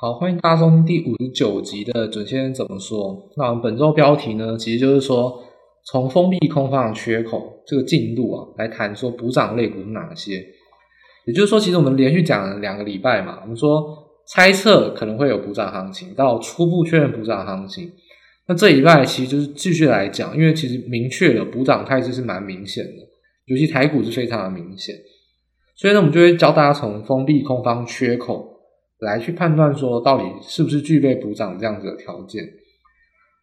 好，欢迎大家收听第五十九集的准先生怎么说。那我们本周标题呢，其实就是说从封闭空方缺口这个进度啊，来谈说补涨类股是哪些。也就是说，其实我们连续讲了两个礼拜嘛，我们说猜测可能会有补涨行情，到初步确认补涨行情。那这一拜其实就是继续来讲，因为其实明确的补涨态势是蛮明显的，尤其台股是非常的明显。所以呢，我们就会教大家从封闭空方缺口。来去判断说到底是不是具备补涨这样子的条件。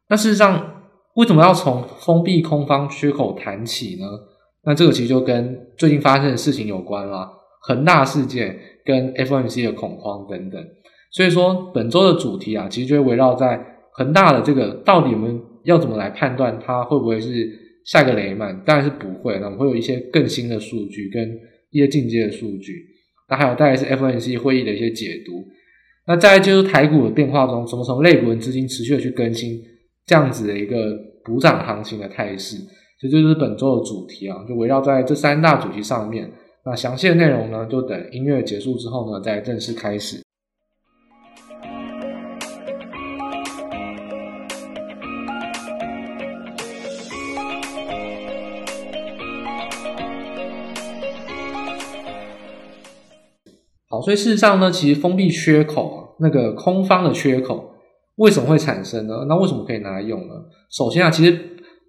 那事实上，为什么要从封闭空方缺口谈起呢？那这个其实就跟最近发生的事情有关啦，恒大事件跟 FOMC 的恐慌等等。所以说，本周的主题啊，其实就围绕在恒大的这个到底我们要怎么来判断它会不会是下一个雷曼？当然是不会，那我们会有一些更新的数据跟一些进阶的数据。那还有大概是 FNC 会议的一些解读，那再来就是台股的变化中，什么从类股的资金持续的去更新这样子的一个补涨行情的态势，其实就是本周的主题啊，就围绕在这三大主题上面。那详细的内容呢，就等音乐结束之后呢，再正式开始。所以事实上呢，其实封闭缺口啊，那个空方的缺口为什么会产生呢？那为什么可以拿来用呢？首先啊，其实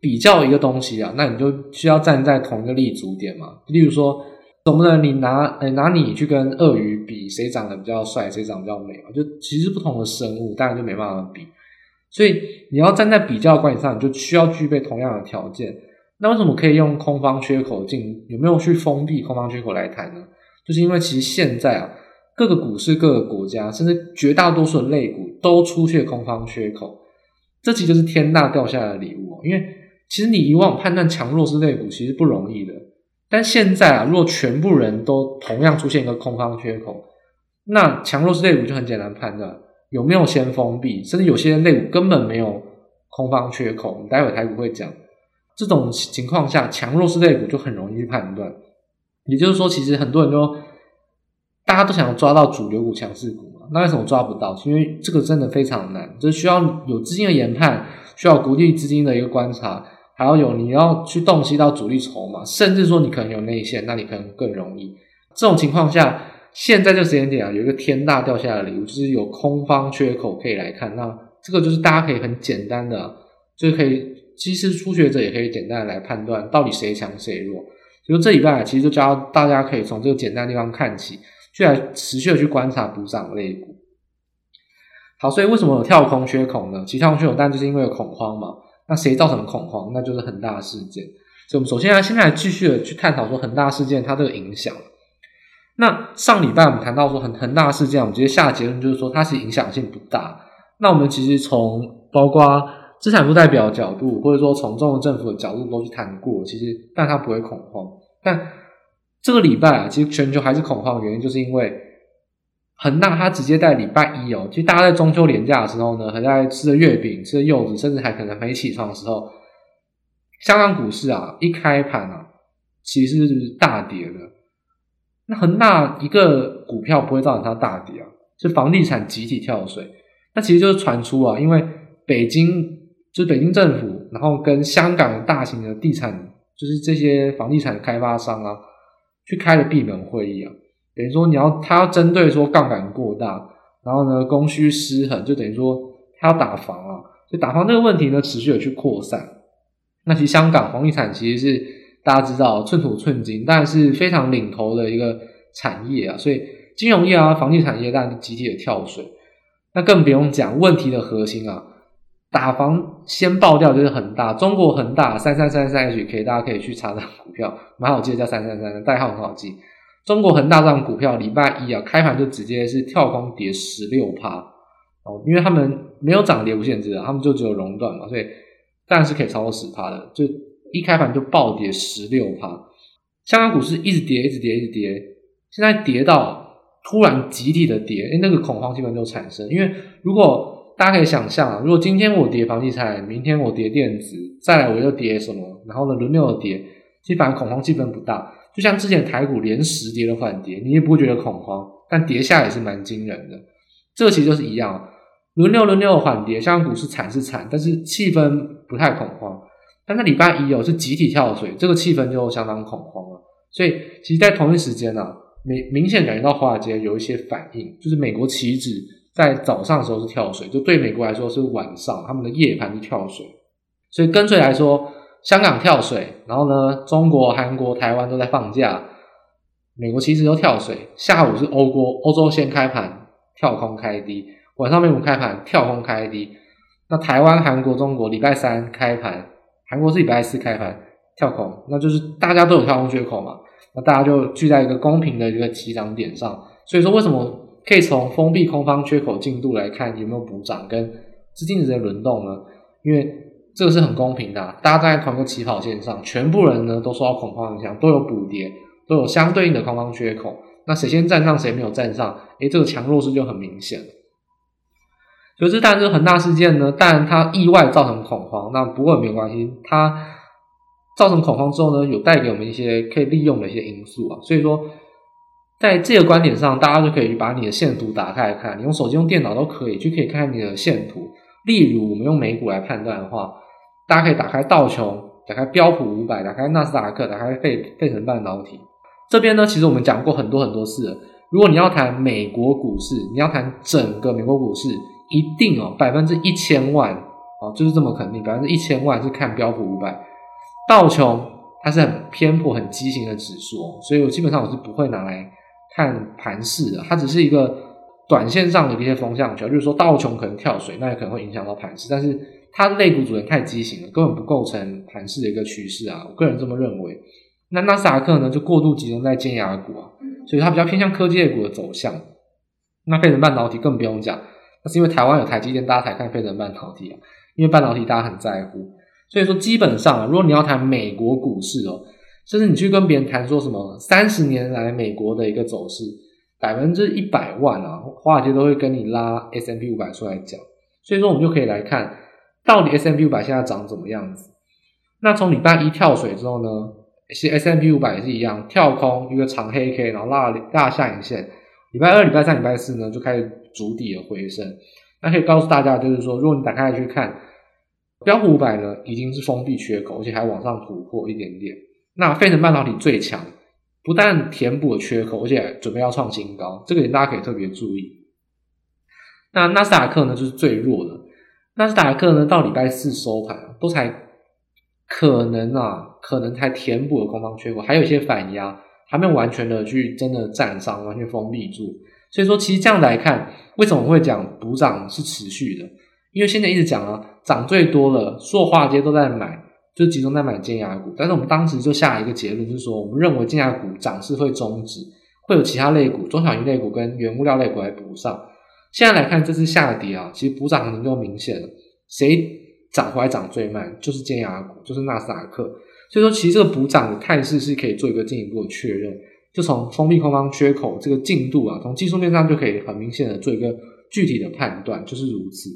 比较一个东西啊，那你就需要站在同一个立足点嘛。例如说，总不能你拿诶拿你去跟鳄鱼比，谁长得比较帅，谁长得比较美嘛？就其实不同的生物，当然就没办法比。所以你要站在比较的观点上，你就需要具备同样的条件。那为什么可以用空方缺口进？有没有去封闭空方缺口来谈呢？就是因为其实现在啊，各个股市、各个国家，甚至绝大多数的类股都出现空方缺口，这其实就是天大掉下来的礼物。因为其实你以往判断强弱势类股其实不容易的，但现在啊，如果全部人都同样出现一个空方缺口，那强弱势类股就很简单判断有没有先封闭，甚至有些类股根本没有空方缺口。待会台股会讲，这种情况下，强弱势类股就很容易去判断。也就是说，其实很多人都，大家都想要抓到主流股、强势股嘛，那为什么抓不到？因为这个真的非常难，就是需要有资金的研判，需要国际资金的一个观察，还要有你要去洞悉到主力筹码，甚至说你可能有内线，那你可能更容易。这种情况下，现在这个时间点啊，有一个天大掉下来的礼物，就是有空方缺口可以来看。那这个就是大家可以很简单的，就可以，其实初学者也可以简单的来判断到底谁强谁弱。就这礼拜其实就教大家可以从这个简单的地方看起，去来持续的去观察补涨类股。好，所以为什么有跳空缺口呢？其实跳空缺口，但就是因为有恐慌嘛。那谁造成恐慌？那就是恒大事件。所以我们首先来现在继续的去探讨说恒大事件它这个影响。那上礼拜我们谈到说恒恒大事件，我们直接下结论就是说它是影响性不大。那我们其实从包括。资产负债表角度，或者说从中国政府的角度都去谈过，其实但它不会恐慌。但这个礼拜啊，其实全球还是恐慌的原因，就是因为恒大它直接在礼拜一哦，其实大家在中秋连假的时候呢，还在吃着月饼、吃着柚子，甚至还可能没起床的时候，香港股市啊一开盘啊，其实是大跌的。那恒大一个股票不会造成它大跌啊，是房地产集体跳水。那其实就是传出啊，因为北京。就是北京政府，然后跟香港大型的地产，就是这些房地产开发商啊，去开了闭门会议啊。等于说，你要他要针对说杠杆过大，然后呢供需失衡，就等于说他要打房啊。所以打房这个问题呢，持续的去扩散。那其实香港房地产其实是大家知道寸土寸金，但是非常领头的一个产业啊。所以金融业啊，房地产业当然集体的跳水。那更不用讲问题的核心啊。打房先爆掉就是恒大，中国恒大三三三三 HK，大家可以去查查股票，蛮好记的，叫三三三，代号很好记。中国恒大这张股票礼拜一啊开盘就直接是跳空跌十六趴哦，因为他们没有涨跌无限制的，他们就只有熔断嘛，所以当然是可以超过十趴的，就一开盘就暴跌十六趴。香港股市一直跌，一直跌，一直跌，现在跌到突然集体的跌，诶那个恐慌气氛就产生，因为如果大家可以想象啊，如果今天我跌房地产，明天我跌电子，再来我又跌什么，然后呢轮流的跌，其实反正恐慌气氛不大。就像之前台股连十跌的缓跌，你也不会觉得恐慌，但跌下也是蛮惊人的。这个其实就是一样，轮流轮流的缓跌，像股市惨是惨，但是气氛不太恐慌。但在礼拜一哦，是集体跳水，这个气氛就相当恐慌了。所以，其实，在同一时间呢、啊，明明显感觉到华尔街有一些反应，就是美国期指在早上的时候是跳水，就对美国来说是晚上，他们的夜盘是跳水。所以，跟随来说，香港跳水，然后呢，中国、韩国、台湾都在放假，美国其实都跳水。下午是欧国欧洲先开盘跳空开低，晚上美股开盘跳空开低。那台湾、韩国、中国礼拜三开盘。韩国是礼拜四开盘跳空，那就是大家都有跳空缺口嘛，那大家就聚在一个公平的一个起涨点上。所以说，为什么可以从封闭空方缺口进度来看有没有补涨跟资金的这些轮动呢？因为这个是很公平的，大家站在同一个起跑线上，全部人呢都受到恐慌影响，都有补跌，都有相对应的空方缺口。那谁先站上，谁没有站上，诶，这个强弱势就很明显。所以这当然是恒大事件呢，当然它意外造成恐慌，那不过也没有关系，它造成恐慌之后呢，有带给我们一些可以利用的一些因素啊。所以说，在这个观点上，大家就可以把你的线图打开来看，你用手机、用电脑都可以，就可以看你的线图。例如，我们用美股来判断的话，大家可以打开道琼，打开标普五百，打开纳斯达克，打开费费城半导体。这边呢，其实我们讲过很多很多次了。如果你要谈美国股市，你要谈整个美国股市。一定哦，百分之一千万哦，就是这么肯定，百分之一千万是看标普五百，道琼它是很偏颇、很畸形的指数，所以我基本上我是不会拿来看盘势的，它只是一个短线上的一些风向球，就是说道琼可能跳水，那也可能会影响到盘势，但是它的类股组成太畸形了，根本不构成盘势的一个趋势啊，我个人这么认为。那纳斯达克呢，就过度集中在尖牙股啊，所以它比较偏向科技类股的走向。那费城半导体更不用讲。那是因为台湾有台积电，大家才看费城半导体啊。因为半导体大家很在乎，所以说基本上啊，如果你要谈美国股市哦，甚至你去跟别人谈说什么三十年来美国的一个走势，百分之一百万啊，华尔街都会跟你拉 S&P 五百出来讲。所以说我们就可以来看到底 S&P 五百现在涨怎么样子。那从礼拜一跳水之后呢，其实 S&P 五百也是一样，跳空一个长黑 K，然后拉拉下影线。礼拜二、礼拜三、礼拜四呢，就开始筑底的回升。那可以告诉大家，就是说，如果你打开去看标普五百呢，已经是封闭缺口，而且还往上突破一点点。那费城半导体最强，不但填补了缺口，而且准备要创新高，这个点大家可以特别注意。那纳斯达克呢，就是最弱的。纳斯达克呢，到礼拜四收盘都才可能啊，可能才填补了空方缺口，还有一些反压。还没有完全的去真的站上，完全封闭住。所以说，其实这样来看，为什么会讲补涨是持续的？因为现在一直讲啊，涨最多了，所有华尔街都在买，就集中在买尖牙股。但是我们当时就下一个结论，就是说，我们认为尖牙股涨势会终止，会有其他类股、中小型类股跟原物料类股来补上。现在来看，这次下跌啊，其实补涨可能就明显了。谁涨回来涨最慢？就是尖牙股，就是纳斯达克。所以说，其实这个补涨的态势是可以做一个进一步的确认，就从封闭空方缺口这个进度啊，从技术面上就可以很明显的做一个具体的判断，就是如此。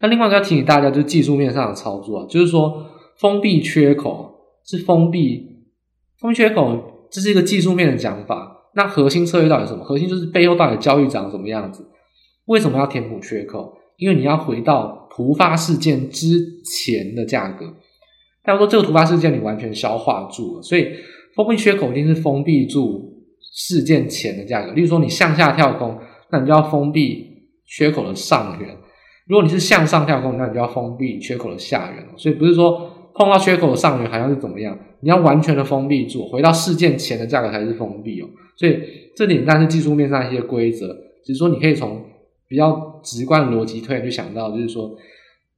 那另外一个要提醒大家，就是技术面上的操作啊，就是说封闭缺口是封闭封闭缺口，这是一个技术面的讲法。那核心策略到底什么？核心就是背后到底交易长什么样子？为什么要填补缺口？因为你要回到突发事件之前的价格。假如说这个突发事件你完全消化住了，所以封闭缺口一定是封闭住事件前的价格。例如说你向下跳空，那你就要封闭缺口的上缘；如果你是向上跳空，那你就要封闭缺口的下缘。所以不是说碰到缺口的上缘好像是怎么样，你要完全的封闭住，回到事件前的价格才是封闭哦。所以这点但是技术面上一些规则，只是说你可以从比较直观的逻辑推演去想到，就是说。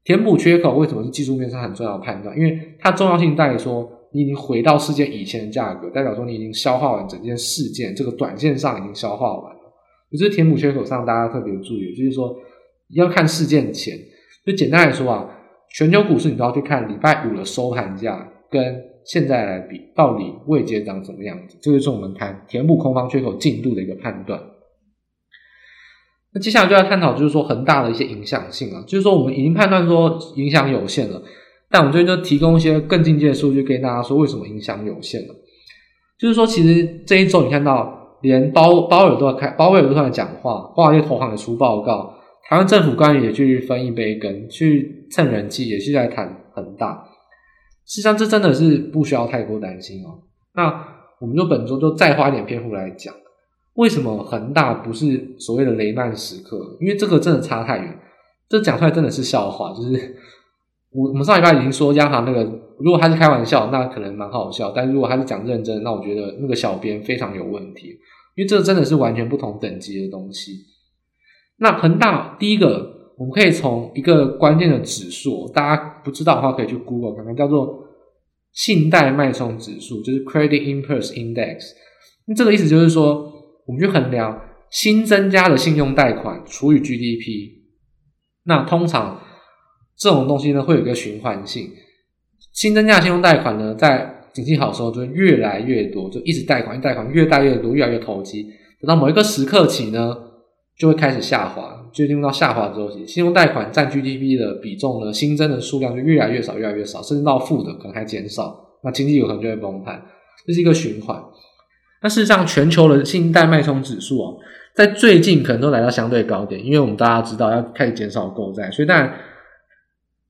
填补缺口为什么是技术面上很重要的判断？因为它重要性在于说，你已经回到事件以前的价格，代表说你已经消化完整件事件，这个短线上已经消化完了。可是填补缺口上，大家特别注意，就是说要看事件前。就简单来说啊，全球股市你都要去看礼拜五的收盘价跟现在来比，到底位阶长什么样子，这就是我们谈填补空方缺口进度的一个判断。那接下来就要探讨，就是说恒大的一些影响性啊，就是说我们已经判断说影响有限了，但我们这边就提供一些更进阶的数据给大家说为什么影响有限了。就是说，其实这一周你看到连鲍鲍尔都要开，鲍威尔都出来讲话，华尔街投行也出报告，台湾政府官员也去分一杯羹，去蹭人气，也是在谈恒大。事实上，这真的是不需要太过担心哦。那我们就本周就再花一点篇幅来讲，为什么恒大不是所谓的雷曼时刻？因为这个真的差太远，这讲出来真的是笑话。就是我我们上礼拜已经说央行那个，如果他是开玩笑，那可能蛮好笑；但如果他是讲认真，那我觉得那个小编非常有问题，因为这真的是完全不同等级的东西。那恒大第一个。我们可以从一个关键的指数，大家不知道的话，可以去 Google 看看，叫做信贷脉冲指数，就是 Credit Impulse Index。那这个意思就是说，我们去衡量新增加的信用贷款除以 GDP。那通常这种东西呢，会有一个循环性，新增加信用贷款呢，在景气好的时候就越来越多，就一直贷款，贷款越贷越多，越来越投机。等到某一个时刻起呢，就会开始下滑。就进入到下滑周期，信用贷款占 GDP 的比重呢，新增的数量就越来越少，越来越少，甚至到负的可能还减少，那经济有可能就会崩盘，这是一个循环。那事实上，全球的信贷脉冲指数啊，在最近可能都来到相对高点，因为我们大家知道要开始减少购债，所以当然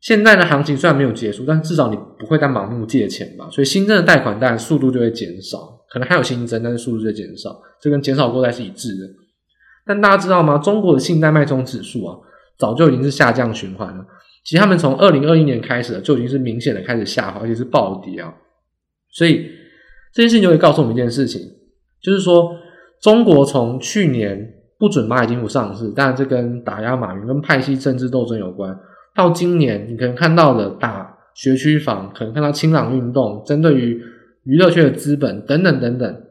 现在的行情虽然没有结束，但至少你不会再盲目借钱嘛，所以新增的贷款当然速度就会减少，可能还有新增，但是速度就减少，这跟减少购债是一致的。但大家知道吗？中国的信贷脉冲指数啊，早就已经是下降循环了。其实他们从二零二一年开始就已经是明显的开始下滑，而且是暴跌啊。所以这件事情就会告诉我们一件事情，就是说中国从去年不准蚂蚁金服上市，当然这跟打压马云、跟派系政治斗争有关。到今年，你可能看到的打学区房，可能看到清朗运动，针对于娱乐圈的资本等等等等。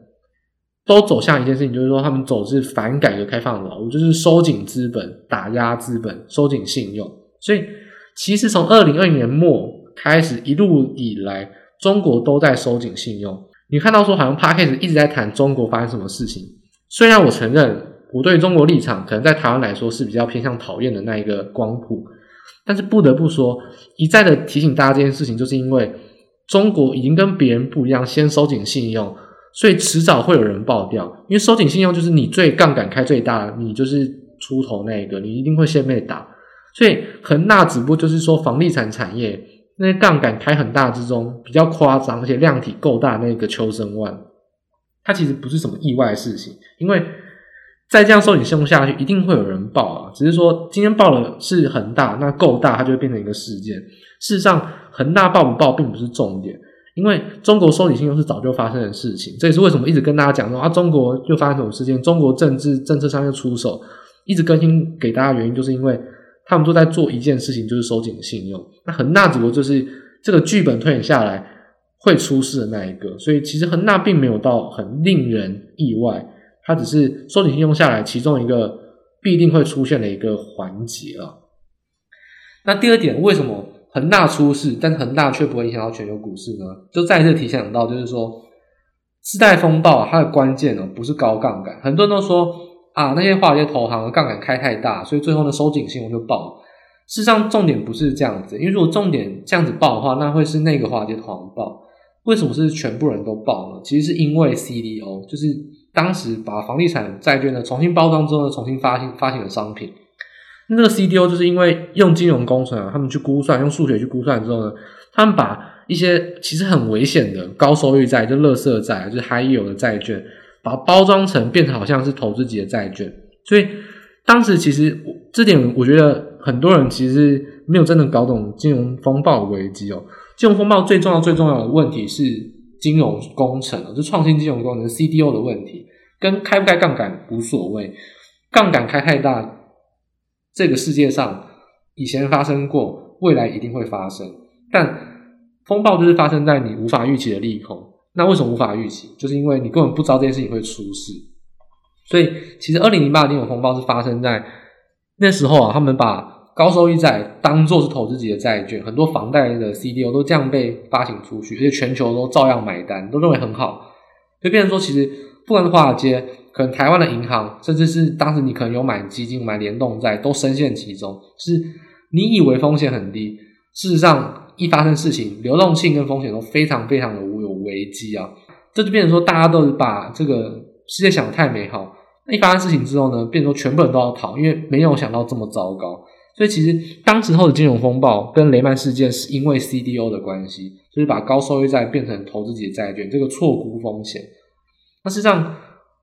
都走向一件事情，就是说他们走的是反改革开放的路，就是收紧资本、打压资本、收紧信用。所以，其实从二零二零年末开始，一路以来，中国都在收紧信用。你看到说，好像 Podcast 一直在谈中国发生什么事情。虽然我承认，我对中国立场可能在台湾来说是比较偏向讨厌的那一个光谱，但是不得不说，一再的提醒大家这件事情，就是因为中国已经跟别人不一样，先收紧信用。所以迟早会有人爆掉，因为收紧信用就是你最杠杆开最大，你就是出头那一个，你一定会先被打。所以恒大只不过就是说房地产产业那些杠杆开很大之中比较夸张，而且量体够大那个秋生万，它其实不是什么意外的事情，因为再这样收紧信用下去，一定会有人爆啊。只是说今天爆的是恒大，那够大，它就会变成一个事件。事实上，恒大爆不爆并不是重点。因为中国收紧信用是早就发生的事情，这也是为什么一直跟大家讲说啊，中国就发生什么事情，中国政治政策上又出手，一直更新给大家原因，就是因为他们都在做一件事情，就是收紧信用。那恒大只不过就是这个剧本推演下来会出事的那一个，所以其实恒大并没有到很令人意外，它只是收紧信用下来其中一个必定会出现的一个环节了。那第二点，为什么？恒大出事，但是恒大却不会影响到全球股市呢？就再次提醒到，就是说，次贷风暴它的关键呢，不是高杠杆。很多人都说啊，那些华尔街投行的杠杆开太大，所以最后呢，收紧信用就爆。事实上，重点不是这样子，因为如果重点这样子爆的话，那会是那个华尔街投行爆。为什么是全部人都爆呢？其实是因为 CDO，就是当时把房地产债券呢重新包装之后呢，重新发行发行的商品。那个 CDO 就是因为用金融工程啊，他们去估算，用数学去估算之后呢，他们把一些其实很危险的高收益债，就垃圾债，就是 high yield 的债券，把它包装成变成好像是投资级的债券。所以当时其实这点，我觉得很多人其实没有真的搞懂金融风暴危机哦。金融风暴最重要、最重要的问题是金融工程，就创新金融工程 CDO 的问题，跟开不开杠杆无所谓，杠杆开太大。这个世界上以前发生过，未来一定会发生。但风暴就是发生在你无法预期的利空。那为什么无法预期？就是因为你根本不知道这件事情会出事。所以，其实二零零八年有风暴是发生在那时候啊，他们把高收益债当做是投资级的债券，很多房贷的 CDO 都这样被发行出去，而且全球都照样买单，都认为很好。就变成说，其实不管是华尔街。可能台湾的银行，甚至是当时你可能有买基金、买联动债，都深陷其中。是你以为风险很低，事实上一发生事情，流动性跟风险都非常非常的有危机啊！这就变成说，大家都是把这个世界想得太美好。那一发生事情之后呢，变成说全部人都要逃，因为没有想到这么糟糕。所以其实当时候的金融风暴跟雷曼事件是因为 CDO 的关系，就是把高收益债变成投资级债券，这个错估风险。那事实上，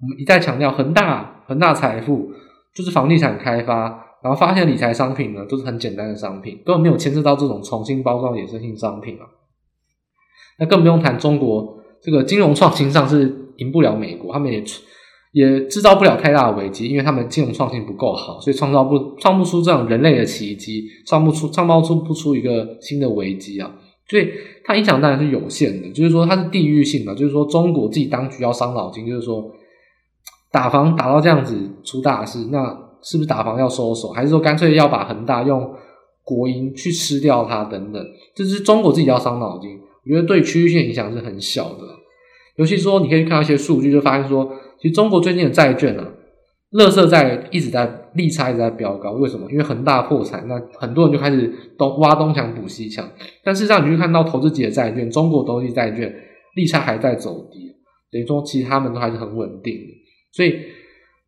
我们一再强调，恒大恒大财富就是房地产开发，然后发现理财商品呢都是很简单的商品，根本没有牵涉到这种重新包装衍生性商品啊。那更不用谈中国这个金融创新上是赢不了美国，他们也。也制造不了太大的危机，因为他们金融创新不够好，所以创造不创不出这种人类的奇迹，创不出创造出不出一个新的危机啊，所以它影响当然是有限的，就是说它是地域性的，就是说中国自己当局要伤脑筋，就是说打房打到这样子出大事，那是不是打房要收手，还是说干脆要把恒大用国营去吃掉它等等，这是中国自己要伤脑筋，我觉得对区域性影响是很小的，尤其说你可以看到一些数据，就发现说。其实中国最近的债券、啊，乐色债一直在利差一直在飙高，为什么？因为恒大破产，那很多人就开始东挖东墙补西墙。但事实上，你去看到投资级的债券，中国投资债券利差还在走低，等于说其实他们都还是很稳定的。所以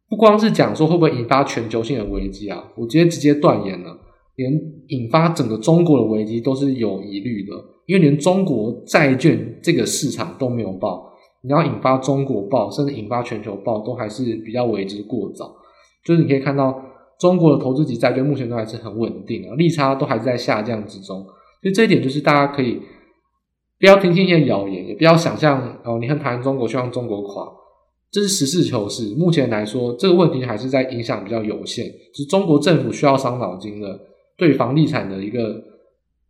不光是讲说会不会引发全球性的危机啊，我直接直接断言了，连引发整个中国的危机都是有疑虑的，因为连中国债券这个市场都没有爆。你要引发中国爆，甚至引发全球爆，都还是比较为之过早。就是你可以看到，中国的投资级债券目前都还是很稳定啊，利差都还是在下降之中。所以这一点就是大家可以不要听信一些谣言，也不要想象哦，你很讨厌中国，希望中国垮。这是实事求是。目前来说，这个问题还是在影响比较有限，是中国政府需要伤脑筋的，对房地产的一个。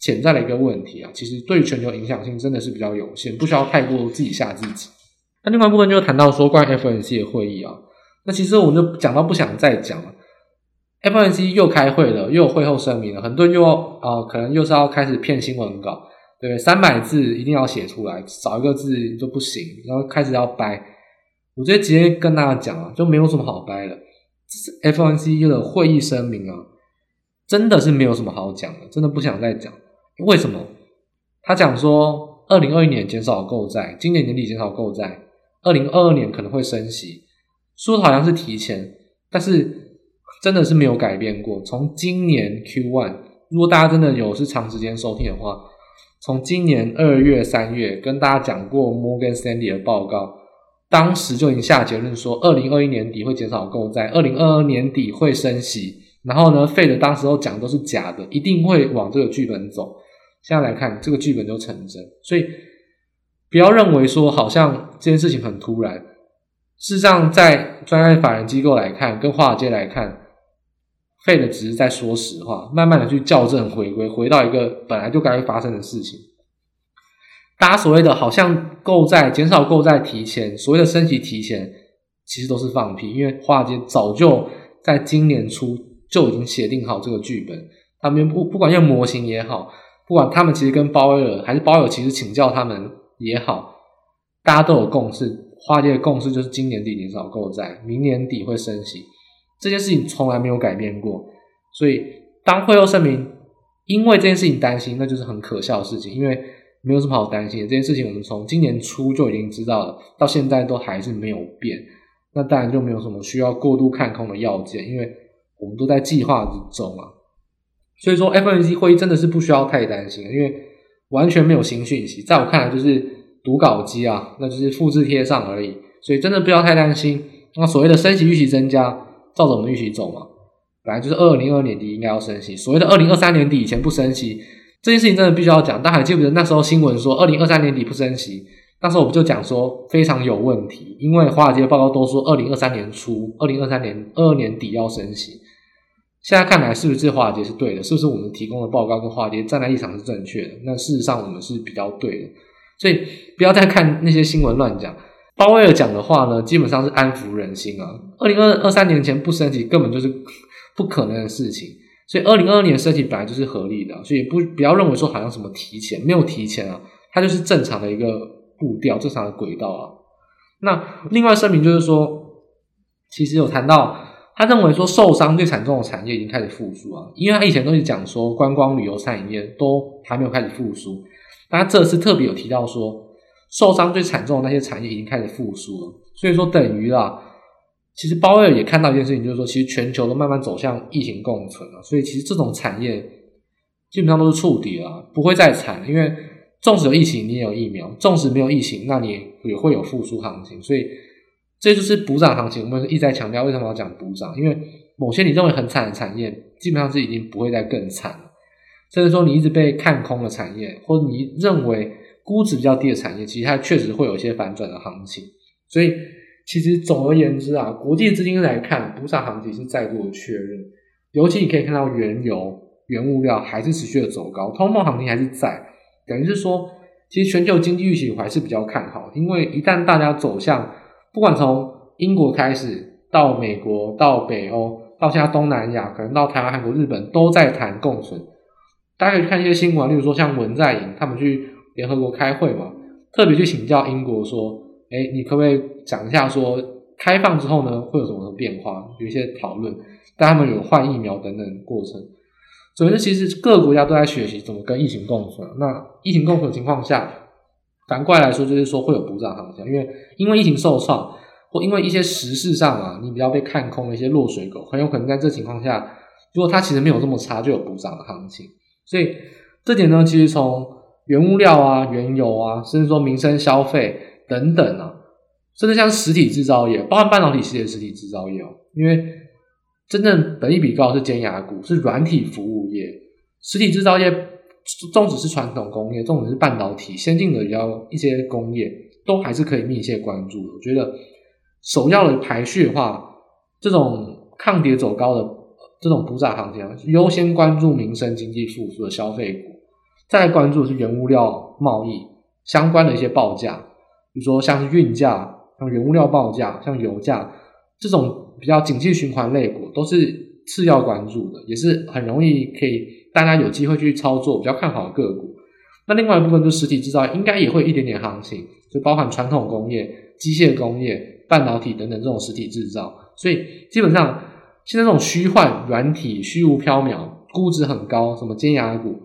潜在的一个问题啊，其实对全球影响性真的是比较有限，不需要太过自己吓自己。那另外部分就谈到说关于 FNC 的会议啊，那其实我们就讲到不想再讲了。FNC 又开会了，又有会后声明了，很多人又要啊、可能又是要开始骗新闻稿，对？三百字一定要写出来，少一个字就不行，然后开始要掰。我觉得直接跟大家讲啊，就没有什么好掰的。这是 FOMC 的会议声明啊，真的是没有什么好讲的，真的不想再讲。为什么？他讲说。二零二一年减少购债，今年年底减少购债，二零二二年可能会升息，说的好像是提前，但是真的是没有改变过。从今年 Q one，如果大家真的有是长时间收听的话，从今年二月、三月跟大家讲过摩根斯坦利的报告，当时就已经下结论说，二零二一年底会减少购债，二零二二年底会升息，然后呢费的当时候讲都是假的，一定会往这个剧本走。现在来看，这个剧本就成真，所以不要认为说好像这件事情很突然。事实上，在专业法人机构来看，跟华尔街来看费的只是在说实话，慢慢的去校正回归，回到一个本来就该发生的事情。大家所谓的好像购债减少购债提前，所谓的升级提前，其实都是放屁，因为华尔街早就在今年初就已经写定好这个剧本，他们不不管用模型也好。不管他们其实跟鲍威尔还是鲍威尔其实请教他们也好，大家都有共识，华尔街的共识就是今年底减少购债，明年底会升息，这件事情从来没有改变过。所以当会后声明因为这件事情担心，那就是很可笑的事情，因为没有什么好担心的。这件事情我们从今年初就已经知道了，到现在都还是没有变，那当然就没有什么需要过度看空的要件，因为我们都在计划之中啊。所以说，FOMC 会议真的是不需要太担心，因为完全没有新讯息，在我看来就是读稿机啊，那就是复制贴上而已。所以真的不要太担心。那所谓的升息预期增加，照着我们预期走嘛，本来就是二零二二年底应该要升息。所谓的二零二三年底以前不升息，这件事情真的必须要讲。大家还记不记得那时候新闻说二零二三年底不升息？那时候我们就讲说非常有问题，因为华尔街报告都说二零二三年初、二零二三年二二年底要升息。现在看来，是不是华尔街是对的？是不是我们提供的报告跟华尔街站在立场是正确的？那事实上我们是比较对的，所以不要再看那些新闻乱讲。鲍威尔讲的话呢，基本上是安抚人心啊。二零二二三年前不升息，根本就是不可能的事情。所以二零二二年升息本来就是合理的，所以不不要认为说好像什么提前，没有提前啊，它就是正常的一个步调，正常的轨道啊。那另外声明就是说，其实有谈到。他认为说受伤最惨重的产业已经开始复苏啊，因为他以前都是讲说观光旅游餐饮业都还没有开始复苏，但他这次特别有提到说受伤最惨重的那些产业已经开始复苏了。所以说等于啦，其实鲍威尔也看到一件事情，就是说其实全球都慢慢走向疫情共存了，所以其实这种产业基本上都是触底了，不会再惨，因为纵使有疫情，你也有疫苗；纵使没有疫情，那你也会有复苏行情。所以这就是补涨行情。我们一再强调为什么要讲补涨，因为某些你认为很惨的产业，基本上是已经不会再更惨了。甚至说你一直被看空的产业，或者你认为估值比较低的产业，其实它确实会有一些反转的行情。所以，其实总而言之啊，国际资金来看，补涨行情是再度的确认。尤其你可以看到原油、原物料还是持续的走高，通膨行情还是在。等于是说，其实全球经济预期我还是比较看好，因为一旦大家走向，不管从英国开始，到美国，到北欧，到现在东南亚，可能到台湾、韩国、日本都在谈共存。大家可以看一些新闻，例如说像文在寅他们去联合国开会嘛，特别去请教英国说，哎，你可不可以讲一下说开放之后呢会有什么变化？有一些讨论，但他们有换疫苗等等过程。总之，其实各个国家都在学习怎么跟疫情共存。那疫情共存的情况下，反过来说就是说会有补涨行情，因为因为疫情受创，或因为一些时事上啊，你比较被看空的一些落水狗，很有可能在这情况下，如果它其实没有这么差，就有补涨的行情。所以这点呢，其实从原物料啊、原油啊，甚至说民生消费等等啊，甚至像实体制造业，包含半导体系列实体制造业哦，因为真正本益比高是尖牙股，是软体服务业，实体制造业，纵使是传统工业，纵使是半导体先进的比较一些工业，都还是可以密切关注的。我觉得首要的排序的话，这种抗跌走高的。这种补涨行情，优先关注民生经济复苏的消费股，再关注是原物料贸易相关的一些报价，比如说像是运价、像原物料报价、像油价这种比较景气循环类股，都是次要关注的，也是很容易可以大家有机会去操作比较看好的个股。那另外一部分就是实体制造业，应该也会一点点行情，就包含传统工业、机械工业、半导体等等这种实体制造，所以基本上。现在这种虚幻软体虚无缥缈，估值很高，什么尖牙股，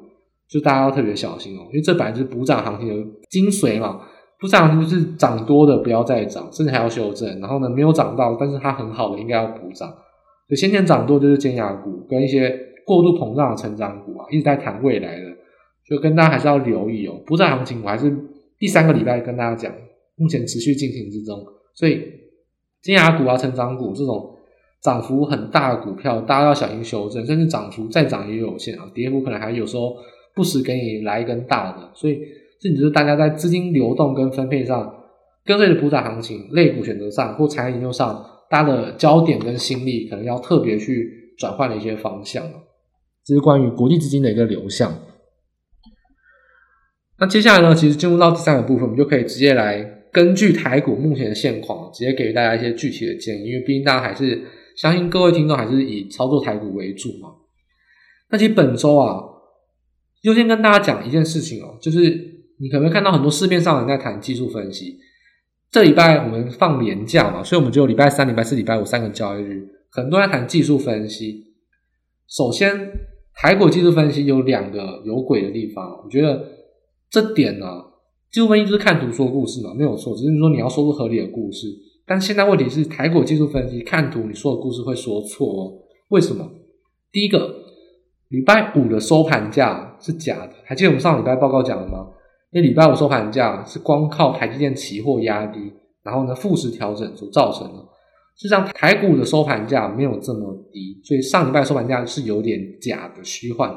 就大家要特别小心哦，因为这本来就是补涨行情的精髓嘛。不涨就是涨多的不要再涨，甚至还要修正。然后呢，没有涨到，但是它很好的应该要补涨。所以先前涨多就是尖牙股跟一些过度膨胀的成长股啊，一直在谈未来的，就跟大家还是要留意哦。不涨行情我还是第三个礼拜跟大家讲，目前持续进行之中。所以尖牙股啊、成长股这种。涨幅很大的股票，大家要小心修正，甚至涨幅再涨也有限啊，跌幅可能还有时候不时给你来一根大的，所以这就是大家在资金流动跟分配上，跟随着补涨行情、类股选择上或产业研究上，大家的焦点跟心力可能要特别去转换的一些方向。这是关于国际资金的一个流向。那接下来呢，其实进入到第三个部分，我们就可以直接来根据台股目前的现况，直接给予大家一些具体的建议，因为毕竟大家还是。相信各位听众还是以操作台股为主嘛。那其实本周啊，优先跟大家讲一件事情哦，就是你可能会看到很多市面上人在谈技术分析。这礼拜我们放连假嘛，所以我们就有礼拜三、礼拜四、礼拜五三个交易日，很多人在谈技术分析。首先，台股技术分析有两个有鬼的地方，我觉得这点呢、啊，技术分析就是看图说故事嘛，没有错，只是说你要说出合理的故事。但现在问题是，台股技术分析看图，你说的故事会说错哦。为什么？第一个，礼拜五的收盘价是假的，还记得我们上礼拜报告讲了吗？因为礼拜五收盘价是光靠台积电期货压低，然后呢复时调整所造成的。实际上，台股的收盘价没有这么低，所以上礼拜收盘价是有点假的虚幻。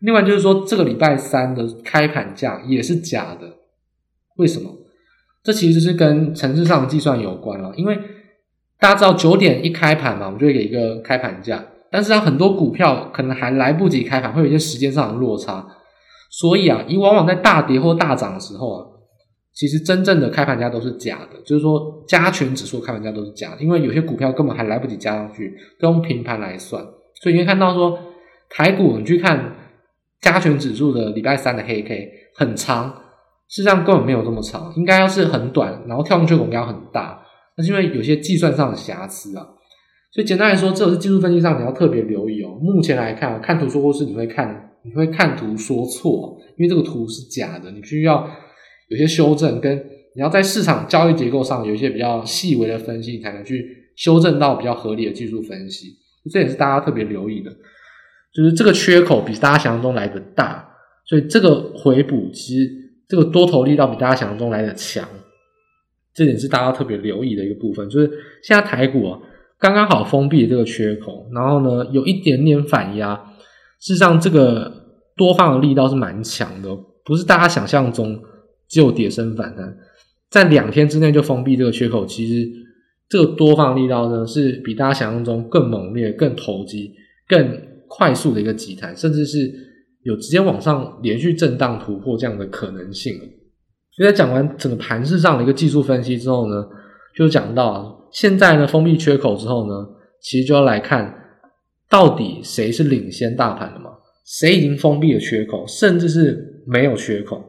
另外就是说，这个礼拜三的开盘价也是假的，为什么？这其实是跟程式上的计算有关了，因为大家知道九点一开盘嘛，我们就会给一个开盘价，但是它很多股票可能还来不及开盘，会有一些时间上的落差，所以啊，你往往在大跌或大涨的时候啊，其实真正的开盘价都是假的，就是说加权指数开盘价都是假的，因为有些股票根本还来不及加上去，都用平盘来算，所以你会看到说台股你去看加权指数的礼拜三的黑 K 很长。事实上根本没有这么长，应该要是很短，然后跳空缺口应该很大，那是因为有些计算上的瑕疵啊。所以简单来说，这个是技术分析上你要特别留意哦。目前来看，看图说故事你会看，你会看图说错，因为这个图是假的，你需要有些修正，跟你要在市场交易结构上有一些比较细微的分析，才能去修正到比较合理的技术分析。这也是大家特别留意的，就是这个缺口比大家想象中来的大，所以这个回补其实这个多头力道比大家想象中来的强，这点是大家特别留意的一个部分。就是现在台股啊，刚刚好封闭这个缺口，然后呢有一点点反压，事实上这个多方的力道是蛮强的，不是大家想象中只有跌升反弹。在两天之内就封闭这个缺口，其实这个多方力道呢是比大家想象中更猛烈、更投机、更快速的一个急弹，甚至是有直接往上连续震荡突破这样的可能性。所以在讲完整个盘势上的一个技术分析之后呢，就讲到现在呢封闭缺口之后呢，其实就要来看到底谁是领先大盘的嘛？谁已经封闭了缺口，甚至是没有缺口？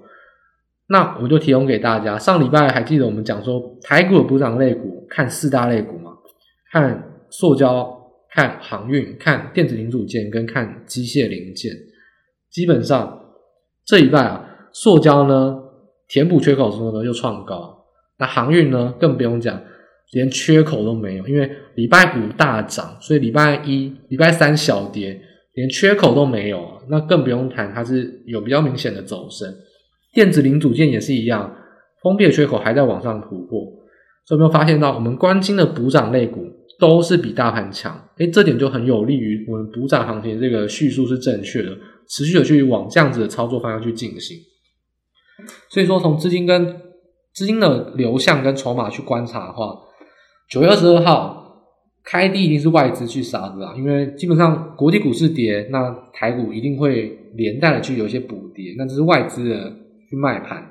那我就提供给大家，上礼拜还记得我们讲说台股的补涨类股，看四大类股嘛，看塑胶、看航运、看电子零组件跟看机械零件。基本上这一拜啊，塑胶呢填补缺口之后呢又创高，那航运呢更不用讲，连缺口都没有，因为礼拜五大涨，所以礼拜一、礼拜三小跌，连缺口都没有，那更不用谈它是有比较明显的走升。电子零组件也是一样，封闭的缺口还在往上突破，所以没有发现到我们关心的补涨类股都是比大盘强？诶，这点就很有利于我们补涨行情这个叙述是正确的，持续的去往这样子的操作方向去进行。所以说，从资金跟资金的流向跟筹码去观察的话，九月二十二号开低一定是外资去杀的啦，因为基本上国际股市跌，那台股一定会连带的去有一些补跌，那这是外资的。去卖盘，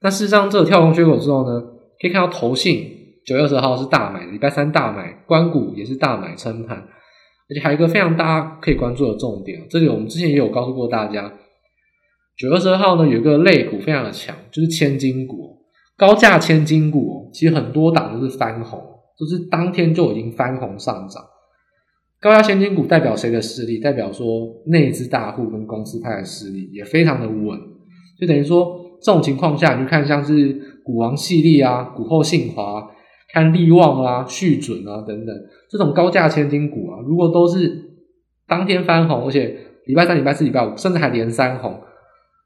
那事实上，这个跳空缺口之后呢，可以看到投信九月二十号是大买，礼拜三大买，官股也是大买撑盘，而且还有一个非常大家可以关注的重点，这里我们之前也有告诉过大家，九月二十号呢有一个类股非常的强，就是千金股，高价千金股，其实很多档都是翻红，就是当天就已经翻红上涨。高价千金股代表谁的势力？代表说内资大户跟公司派的势力也非常的稳。就等于说，这种情况下，你去看像是股王系列啊、股后信华、看利旺啊、续准啊等等这种高价千金股啊，如果都是当天翻红，而且礼拜三、礼拜四、礼拜五甚至还连三红，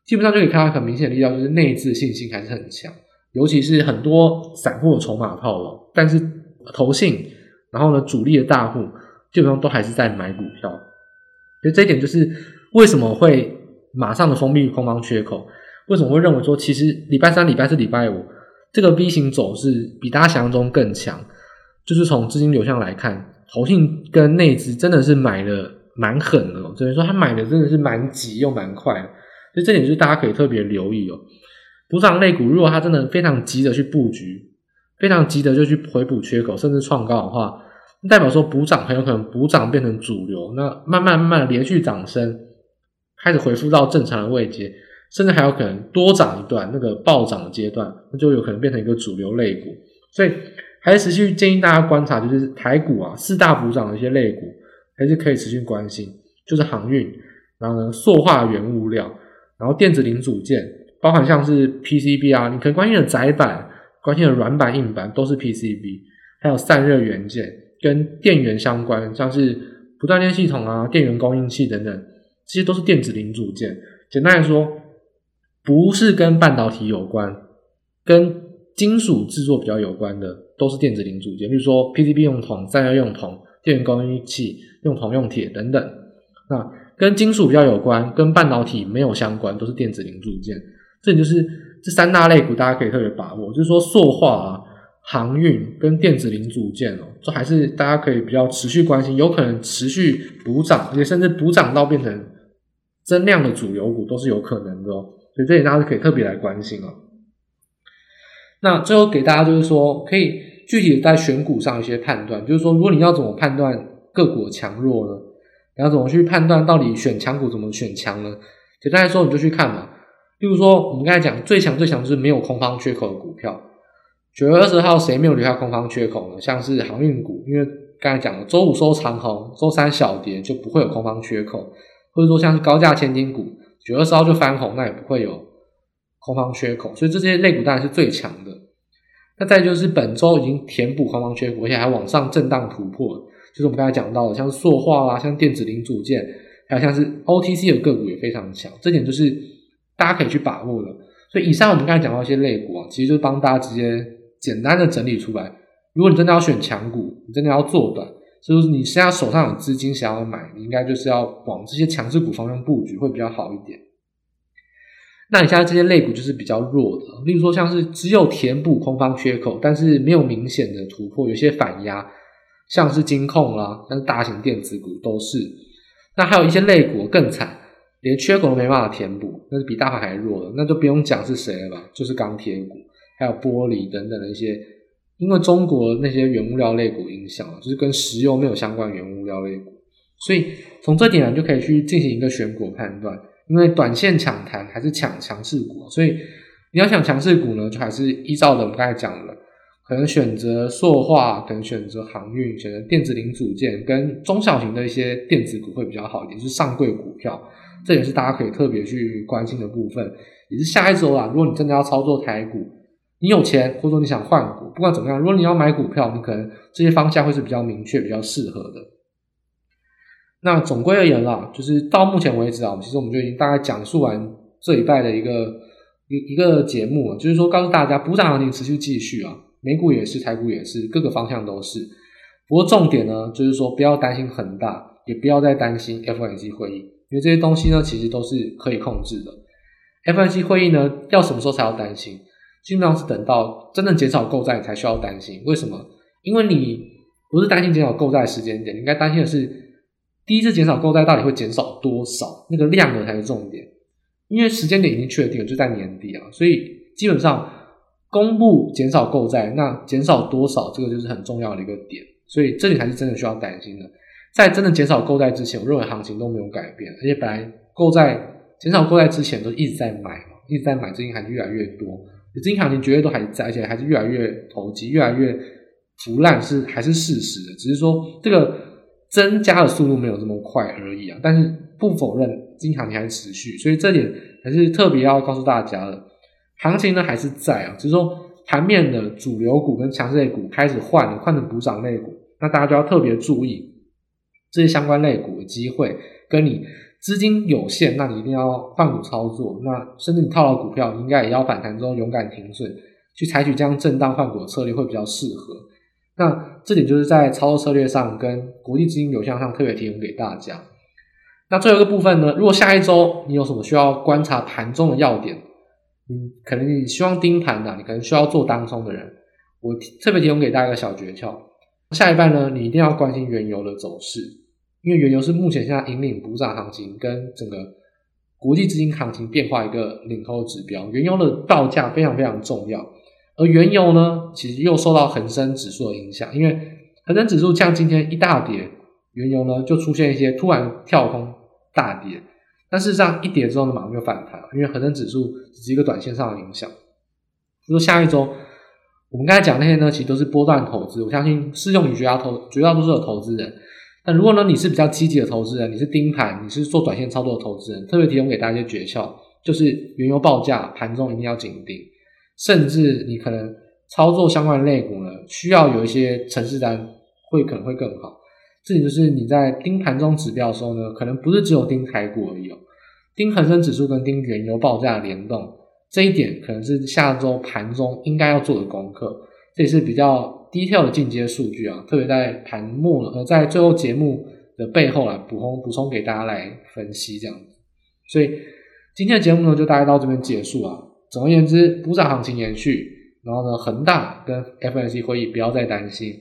基本上就可以看到很明显的力量，就是内资信心还是很强，尤其是很多散户的筹码套牢，但是投信，然后呢主力的大户基本上都还是在买股票，所以这一点就是为什么会马上的封闭空方缺口。为什么会认为说，其实礼拜三、礼拜四、礼拜五这个 V 型走势比大家想象中更强？就是从资金流向来看，投信跟内资真的是买的蛮狠的，所以说他买的真的是蛮急又蛮快的，所以这点就是大家可以特别留意哦。补涨类股如果它真的非常急的去布局，非常急的就去回补缺口，甚至创高的话，代表说补涨很有可能补涨变成主流，那慢慢慢慢连续涨升，开始回复到正常的位阶。甚至还有可能多涨一段，那个暴涨的阶段，那就有可能变成一个主流类股。所以还是持续建议大家观察，就是台股啊四大补涨的一些类股，还是可以持续关心，就是航运，然后呢塑化原物料，然后电子零组件，包含像是 PCB 啊，你可能关心的窄板、关键的软板、硬板都是 PCB，还有散热元件跟电源相关，像是不断电系统啊、电源供应器等等，这些都是电子零组件。简单来说。不是跟半导体有关，跟金属制作比较有关的，都是电子零组件，比如说 PCB 用铜、散热用铜、电源供应器用铜用铁等等。那跟金属比较有关，跟半导体没有相关，都是电子零组件。这里就是这三大类股，大家可以特别把握，就是说塑化啊、航运跟电子零组件哦，这还是大家可以比较持续关心，有可能持续补涨，而且甚至补涨到变成增量的主流股，都是有可能的哦。所以这里大家可以特别来关心哦。那最后给大家就是说，可以具体的在选股上一些判断，就是说，如果你要怎么判断个股强弱呢？你要怎么去判断到底选强股怎么选强呢？简单来说，你就去看嘛。例如说，我们刚才讲最强最强就是没有空方缺口的股票。九月二十号谁没有留下空方缺口呢？像是航运股，因为刚才讲了，周五收长红，周三小跌就不会有空方缺口，或者说像是高价千金股。九月二十号就翻红，那也不会有空方缺口，所以这些类股当然是最强的。那再就是本周已经填补空方缺口，而且还往上震荡突破，就是我们刚才讲到的，像塑化啦，像电子零组件，还有像是 OTC 的个股也非常强，这点就是大家可以去把握的。所以以上我们刚才讲到一些类股啊，其实就是帮大家直接简单的整理出来。如果你真的要选强股，你真的要做短，就是你现在手上有资金想要买，你应该就是要往这些强势股方向布局会比较好一点。那你现在这些类股就是比较弱的，例如说像是只有填补空方缺口，但是没有明显的突破，有些反压，像是金控啦，像是大型电子股都是。那还有一些类股更惨，连缺口都没办法填补，那是比大盘还弱的，那就不用讲是谁了吧，就是钢铁股，还有玻璃等等的一些，因为中国那些原物料类股影响，就是跟石油没有相关原物料类股，所以从这点呢就可以去进行一个选股判断。因为短线抢弹还是抢强势股，所以你要抢强势股呢，就还是依照的我们刚才讲的，可能选择塑化，可能选择航运，选择电子零组件跟中小型的一些电子股会比较好一点，就是上柜股票，这也是大家可以特别去关心的部分。也是下一周啊，如果你真的要操作台股，你有钱或者说你想换股，不管怎么样，如果你要买股票，你可能这些方向会是比较明确、比较适合的。那总归而言啦，就是到目前为止啊，其实我们就已经大概讲述完这礼拜的一个一一个节目了，就是说告诉大家，补涨行情持续继续啊，美股也是，台股也是，各个方向都是。不过重点呢，就是说不要担心恒大，也不要再担心 FOMC 会议，因为这些东西呢，其实都是可以控制的。FOMC 会议呢，要什么时候才要担心？基本上是等到真正减少购债才需要担心。为什么？因为你不是担心减少购债时间点，你应该担心的是。第一次减少购债到底会减少多少？那个量呢才是重点，因为时间点已经确定了，就在年底啊，所以基本上公布减少购债，那减少多少，这个就是很重要的一个点，所以这里才是真的需要担心的。在真的减少购债之前，我认为行情都没有改变，而且本来购债减少购债之前都一直在买嘛，一直在买，资金还是越来越多，资金行情绝对都还在，而且还是越来越投机，越来越腐烂是还是事实的，只是说这个。增加的速度没有这么快而已啊，但是不否认金行情还是持续，所以这点还是特别要告诉大家的。行情呢还是在啊，只是说盘面的主流股跟强势类股开始换了，换成补涨类股，那大家就要特别注意这些相关类股的机会。跟你资金有限，那你一定要换股操作。那甚至你套牢股票，应该也要反弹之后勇敢停损，去采取这样震荡换股的策略会比较适合。那这点就是在操作策略上跟国际资金流向上特别提供给大家。那最后一个部分呢，如果下一周你有什么需要观察盘中的要点，嗯，可能你希望盯盘的，你可能需要做当冲的人，我特别提供给大家一个小诀窍。下一半呢，你一定要关心原油的走势，因为原油是目前现在引领补涨行情跟整个国际资金行情变化一个领头指标。原油的报价非常非常重要。而原油呢，其实又受到恒生指数的影响，因为恒生指数像今天一大跌，原油呢就出现一些突然跳空大跌，但事实上一跌之后呢，马上就反弹，因为恒生指数只是一个短线上的影响。就说下一周，我们刚才讲那些呢，其实都是波段投资，我相信适用于绝大投绝大多数的投资人。但如果呢，你是比较积极的投资人，你是盯盘，你是做短线操作的投资人，特别提供给大家一些诀窍，就是原油报价盘中一定要紧盯。甚至你可能操作相关的类股呢，需要有一些程式单，会可能会更好。这里就是你在盯盘中指标的时候呢，可能不是只有盯台股而已哦，盯恒生指数跟盯原油报价的联动，这一点可能是下周盘中应该要做的功课。这也是比较 detail 的进阶数据啊，特别在盘末呃，在最后节目的背后来补充补充给大家来分析这样子。所以今天的节目呢，就大概到这边结束啊。总而言之，补涨行情延续，然后呢，恒大跟 FNC 会议不要再担心。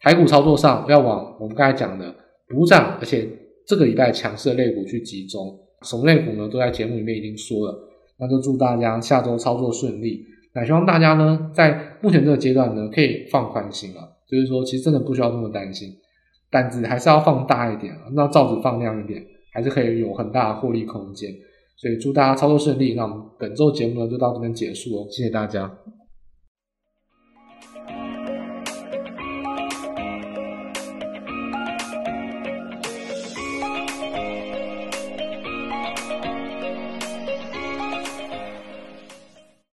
台股操作上要往我们刚才讲的补涨，而且这个礼拜强势的类股去集中。什么类股呢？都在节目里面已经说了。那就祝大家下周操作顺利。那希望大家呢，在目前这个阶段呢，可以放宽心啊，就是说，其实真的不需要那么担心，胆子还是要放大一点啊，那罩子放亮一点，还是可以有很大的获利空间。所以祝大家操作顺利，那我们本周节目呢就到这边结束哦，谢谢大家。